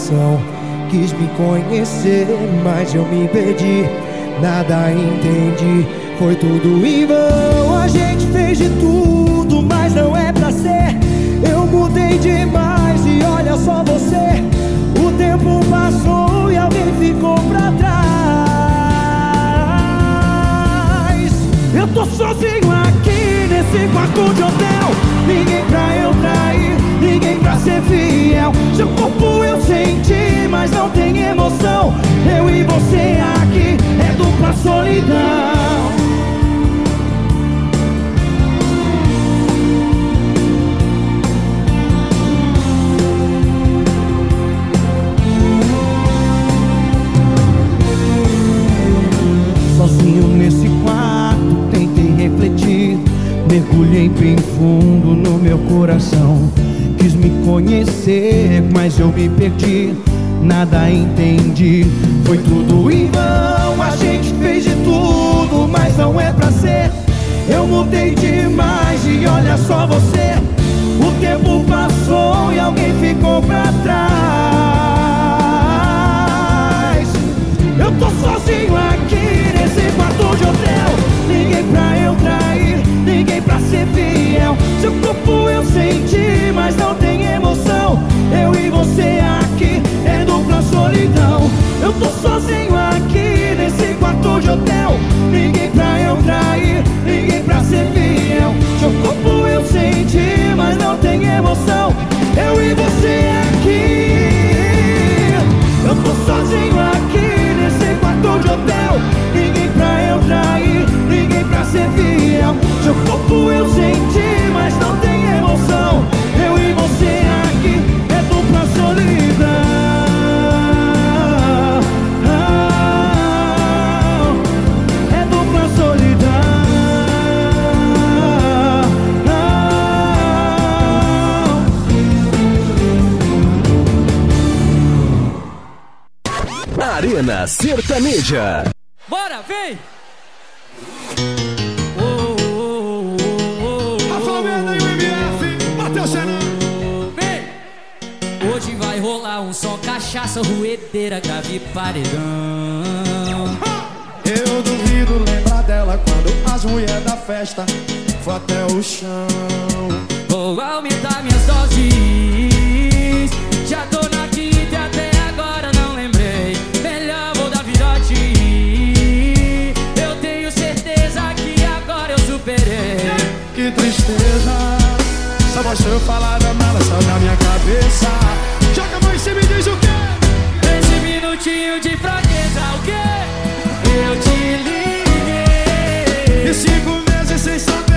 coração. Quis me conhecer, mas eu me perdi. Nada entendi, foi tudo em vão. A gente fez de tudo, mas não é pra ser. Eu mudei demais e olha só você. O tempo passou e alguém ficou pra trás. Eu tô sozinho aqui nesse quarto de hotel. Ninguém pra eu trair ser fiel. Seu corpo eu senti, mas não tem emoção. Eu e você aqui é dupla solidão. Sozinho nesse quarto, tentei refletir. Mergulhei bem fundo no meu coração me conhecer, mas eu me perdi, nada entendi. Foi tudo em vão, a gente fez de tudo, mas não é pra ser. Eu mudei demais e olha só você. Onda Sertaneja. Bora, vem! A Flamengo e o MF, bateu Matheus Vem! Hoje vai rolar um só cachaça, ruedeira, grave paredão. Eu duvido lembrar dela quando as mulheres da festa foi até o chão. Vou aumentar minhas doses. Basta eu falar da mala, só na minha cabeça. Joga a mão e cê me diz o quê? Esse minutinho de fraqueza, o quê? Eu te liguei. E cinco meses sem saber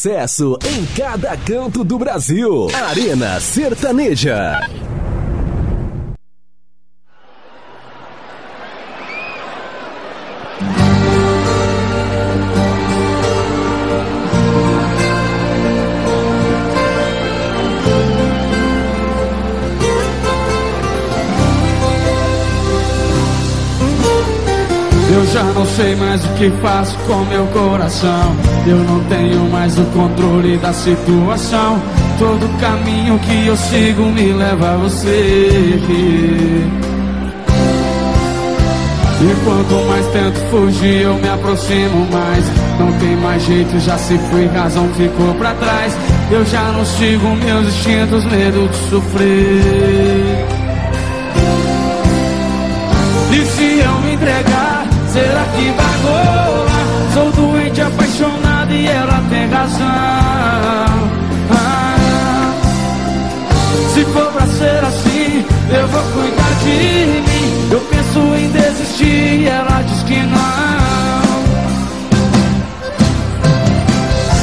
sucesso em cada canto do Brasil. Arena Sertaneja. Sei mais o que faço com meu coração. Eu não tenho mais o controle da situação. Todo caminho que eu sigo me leva a você. E quanto mais tento fugir, eu me aproximo mais. Não tem mais jeito, já se foi, razão ficou pra trás. Eu já não sigo meus instintos, medo de sofrer. Sou doente, apaixonado e ela tem razão. Ah, se for pra ser assim, eu vou cuidar de mim. Eu penso em desistir e ela diz que não.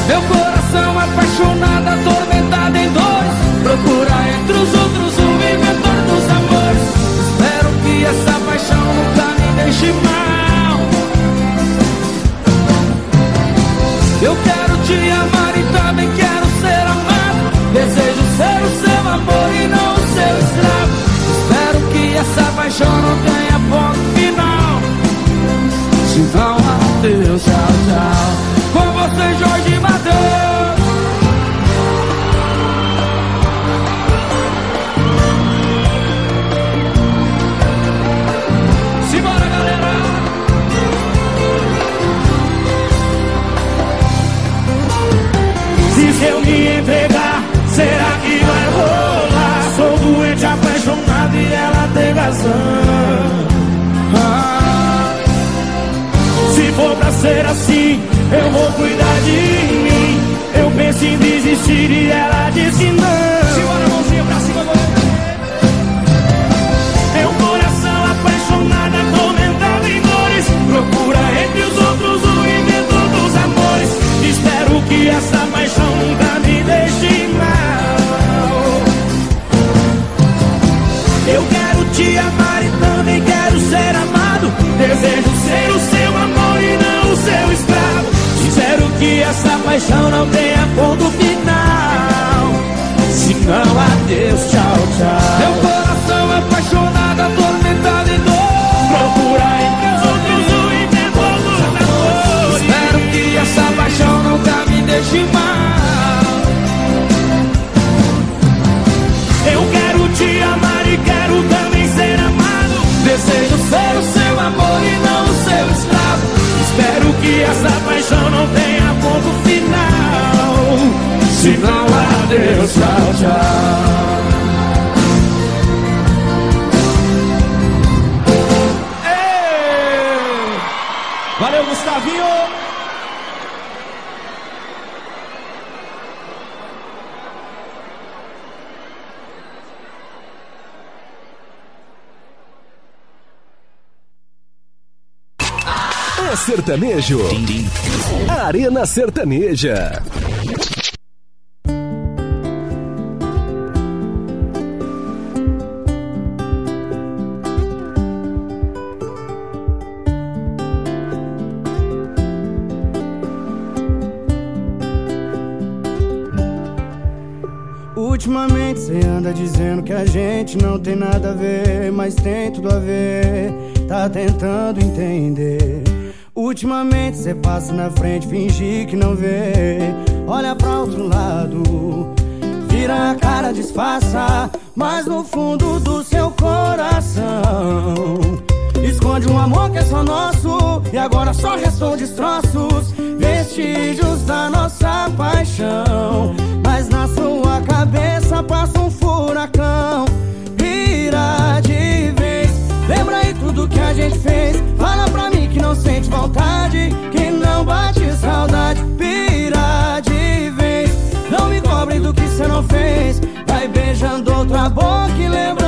Meu coração apaixonado, atormentado em dores. Procura entre os outros o inventor dos amores. Espero que essa paixão nunca me deixe mal. Eu quero te amar e também quero ser amado. Desejo ser o seu amor e não o seu escravo. Espero que essa paixão não tenha ponto final. Se não, adeus, tchau, tchau. Com você, Jorge Se eu me entregar, será que vai rolar? Sou doente, apaixonado e ela tem razão. Ah, se for pra ser assim, eu vou cuidar de mim. em desistir e ela disse não. Segura a mãozinha pra cima, Meu coração apaixonado, atormentado em dores Procura entre os outros que essa paixão nunca me deixe mal. Eu quero te amar e também quero ser amado. Desejo ser o seu amor e não o seu escravo. Espero que essa paixão não tenha ponto final. Se não, adeus, tchau, tchau. Meu coração apaixonado, ser o seu amor e não o seu escravo. Espero que essa paixão não tenha ponto final. Se não, adeus, tchau, tchau. Valeu, Gustavinho! Sertanejo. Arena Sertaneja. Ultimamente cê anda dizendo que a gente não tem nada a ver, mas tem tudo a ver. Tá tentando entender. Ultimamente cê passa na frente, fingir que não vê. Olha pra outro lado, vira a cara, disfarça. Mas no fundo do seu coração Esconde um amor que é só nosso E agora só restou destroços Vestígios da nossa paixão Mas na sua cabeça passa um furacão gente fez. Fala pra mim que não sente vontade Que não bate saudade. Vira de vez. Não me cobre do que cê não fez. Vai beijando outra boca e lembrando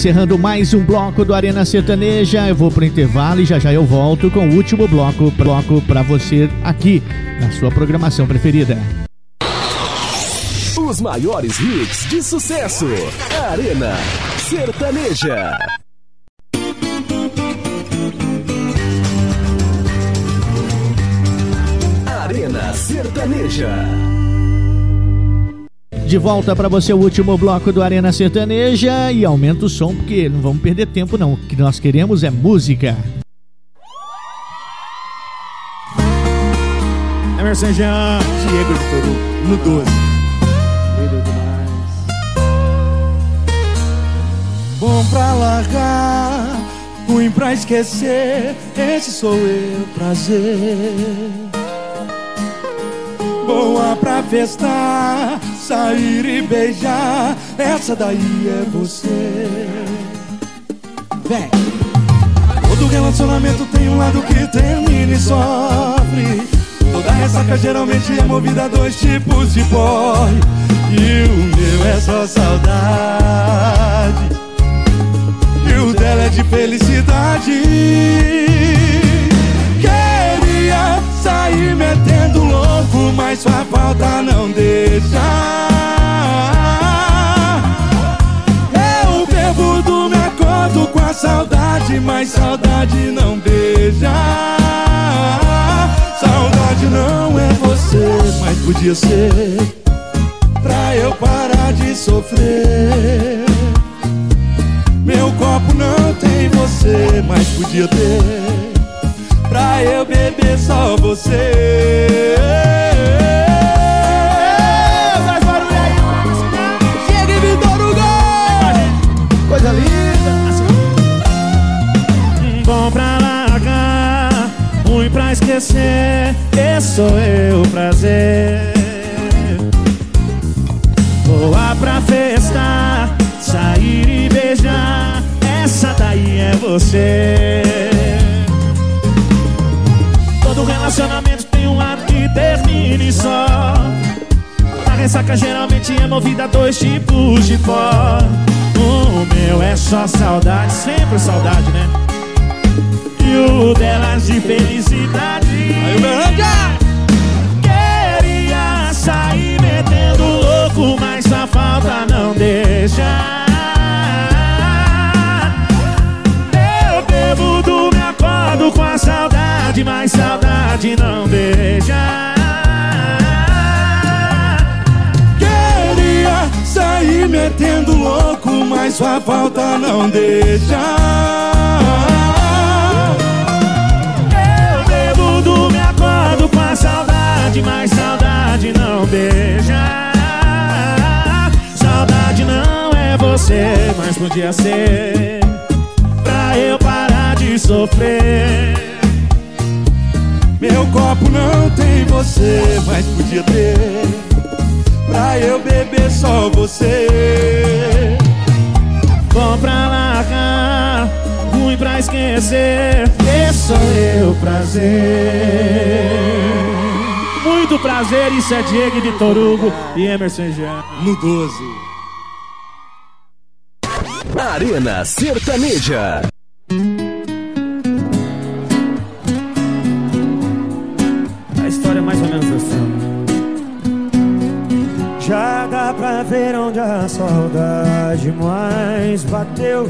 encerrando mais um bloco do Arena Sertaneja. Eu vou pro intervalo e já já eu volto com o último bloco, bloco para você aqui na sua programação preferida. Os maiores hits de sucesso. Arena Sertaneja. Arena Sertaneja. De volta pra você o último bloco do Arena Sertaneja e aumenta o som porque não vamos perder tempo não. O que nós queremos é música. Emerson Jean, Diego de Toru, no 12. Lindo demais. Bom pra largar, ruim pra esquecer. Esse sou eu, prazer. Boa pra festar, sair e beijar. Essa daí é você. Vem. Todo relacionamento tem um lado que termina e sofre. Toda ressaca geralmente é movida a dois tipos de porre. E o meu é só saudade. E o dela é de felicidade. Queria sair metendo mas sua falta não deixa. Eu bebo me acordo com a saudade, mas saudade não beija. Saudade não é você, mas podia ser Pra eu parar de sofrer Meu copo não tem você, mas podia ter Pra eu beber só você sou eu, prazer. Boa pra festar, sair e beijar. Essa daí é você. Todo relacionamento tem um lado que termina e só. A ressaca geralmente é movida a dois tipos de pó. O meu é só saudade, sempre saudade, né? E o delas de felicidade. Queria não deixa. Eu bebo me acordo com a saudade, mas saudade não deixa. Queria sair metendo louco, mas sua falta não deixa. Mas saudade não beija. Mas podia ser. Pra eu parar de sofrer. Meu copo não tem você, mas podia ter. Pra eu beber só você. Bom pra largar, ruim pra esquecer. Esse sou eu, prazer. Muito prazer, isso é Diego de Torugo e Emerson Jean. No 12. Arena Sertaneja. A história é mais ou menos assim. Já dá pra ver onde a saudade mais bateu.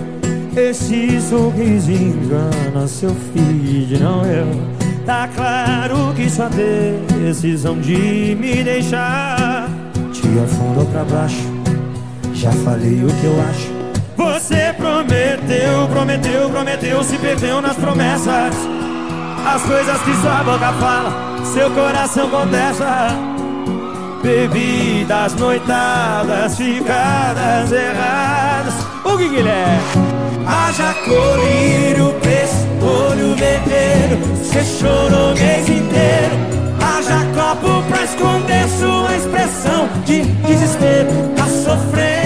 Esse sorriso engana seu filho, não eu. Tá claro que sua decisão de me deixar te afundou pra baixo. Já falei o que eu acho. Você prometeu, prometeu, prometeu, se perdeu nas promessas. As coisas que sua boca fala, seu coração contesta. Bebidas, noitadas, ficadas erradas. O que Guilherme? Haja colírio, preço, olho vermelho. Você chorou o mês inteiro. Haja copo pra esconder sua expressão de desespero. Tá sofrendo,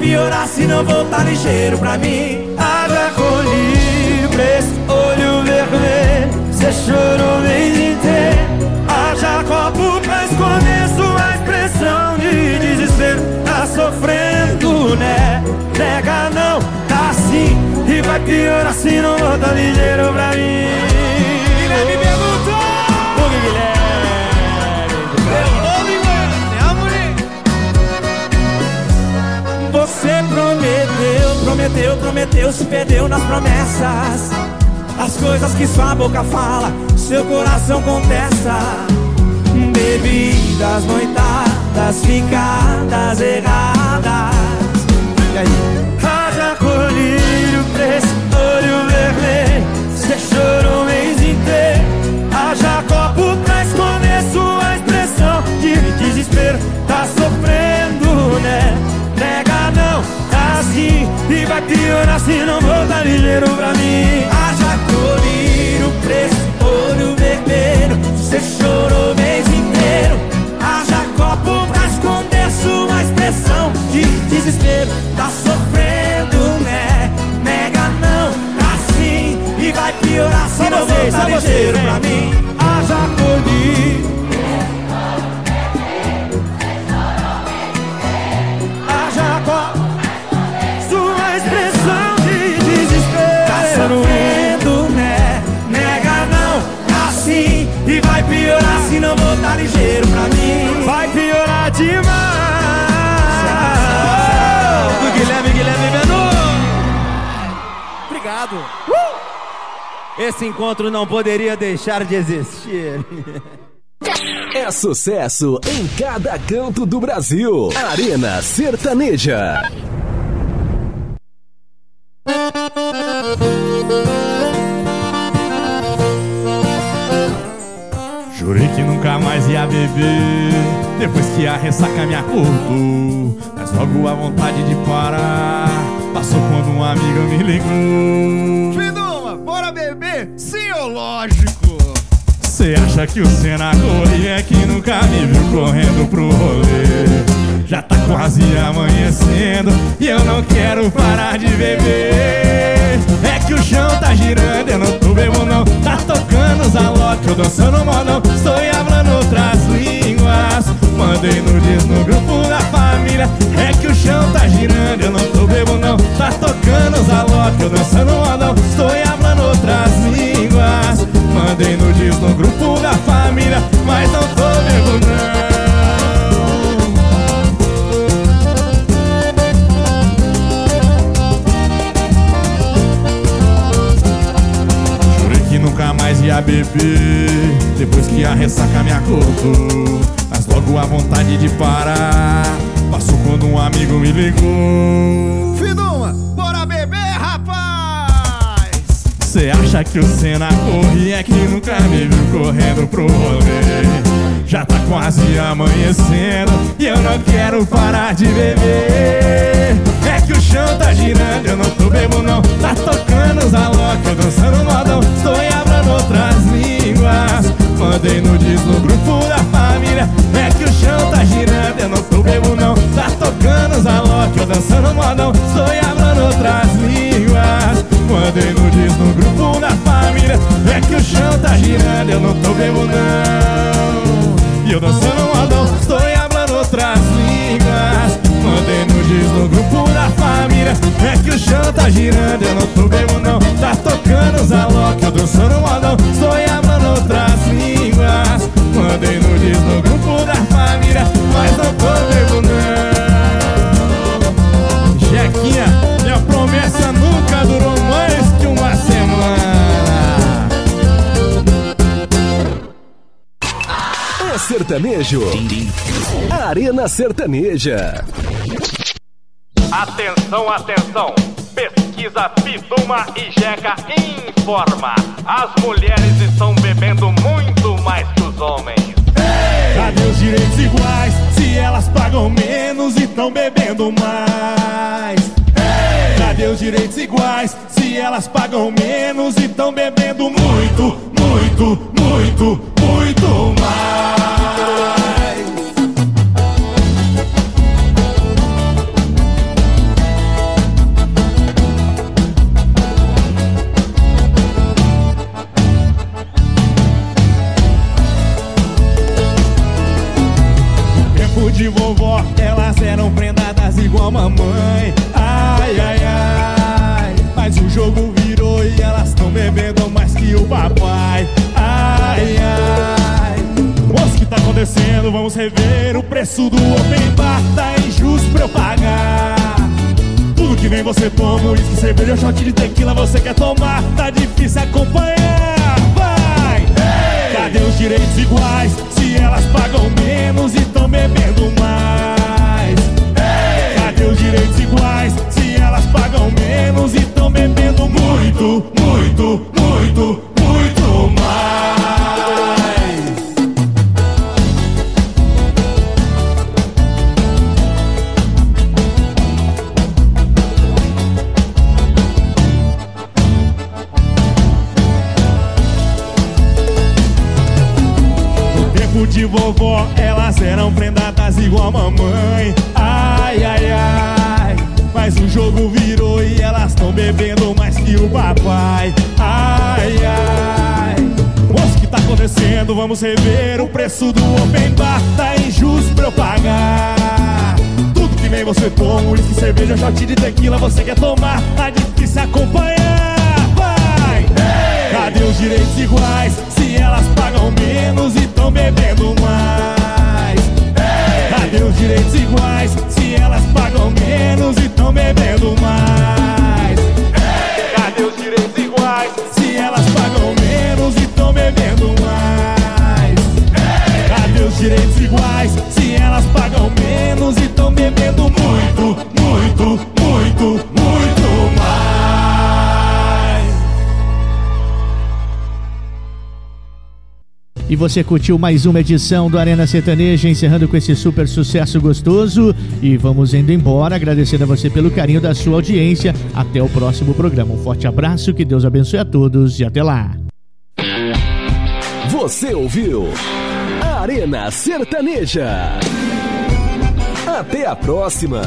piorar se não voltar ligeiro pra mim. Haja colírio, preço, olho vermelho. Você chorou o mês inteiro. Haja copo pra esconder sua expressão de desespero. Tá sofrendo, né? Nega não, tá sim. E vai piorar se não voltar ligeiro pra mim. Você prometeu, prometeu, prometeu, se perdeu nas promessas. As coisas que sua boca fala, seu coração contesta. Bebidas, noitadas, ficadas erradas. E aí? Haja colírio, preço, olho vermelho. Você chorou o mês inteiro. Vai piorar se não voltar ligeiro pra mim. Haja colírio, preço, olho vermelho. Você chorou o mês inteiro. Haja copo pra esconder sua expressão de desespero. Tá sofrendo, né? Nega não, assim. E vai piorar se não vocês, ligeiro pra mim. Haja colírio. Piorar se não voltar ligeiro pra mim Vai piorar demais Do Guilherme, Guilherme Menu. Obrigado Esse encontro não poderia deixar de existir. É sucesso em cada canto do Brasil. Arena Sertaneja. Ia beber Depois que a ressaca me acordou Mas logo a vontade de parar Passou quando um amigo me ligou Fiduma, bora beber? Sim ou lógico? Cê acha que o Senna corre é que nunca me viu correndo pro rolê Já tá quase amanhecendo e eu não quero parar de beber É que o chão tá girando, eu não tô bebo não Tá tocando os alok, eu dançando modão Estou falando outras línguas. Mandei nudes no grupo da família É que o chão tá girando, eu não tô bebo não. Tá tocando os alok, eu dançando modão Estou falando outras línguas. Mandei nudes no grupo da família Mas não tô bebo não ia beber Depois que a ressaca me acordou. Mas logo a vontade de parar Passou quando um amigo me ligou. Fiduma, bora beber, rapaz! Cê acha que o Senna corre? É que nunca me viu correndo pro rolê. Já tá quase amanhecendo e eu não quero parar de beber. É que o chão tá girando, eu não tô bebo não. Tá tocando os alok, eu dançando modão Estou falando outras línguas. Mandei nudes no grupo da família. É que o chão tá girando, eu não tô bebo não. Tá tocando os alok, eu dançando modão Estou falando outras línguas. Mandei nudes no grupo da família. É que o chão tá girando, eu não tô bebo não. E eu dançando modão, estou falando outras línguas. Mandei nudes no grupo família É que o chão tá girando, eu não tô bebo não. Tá tocando os alok, eu dançando modão Estou falando outras línguas. Mandei nudes no grupo da família Mas não tô bebo não. Jequinha, minha promessa nunca durou mais que uma semana. É sertanejo. Arena Sertaneja. Atenção, atenção! Pesquisa Fiduma e Jeca informa: as mulheres estão bebendo muito mais que os homens. Cadê os direitos iguais? Se elas pagam menos e tão bebendo mais. Cadê os direitos iguais? Se elas pagam menos e tão bebendo muito, muito, muito, muito mais. você curtiu mais uma edição do Arena Sertaneja, encerrando com esse super sucesso gostoso. E vamos indo embora, agradecendo a você pelo carinho da sua audiência. Até o próximo programa. Um forte abraço, que Deus abençoe a todos e até lá. Você ouviu Arena Sertaneja. Até a próxima.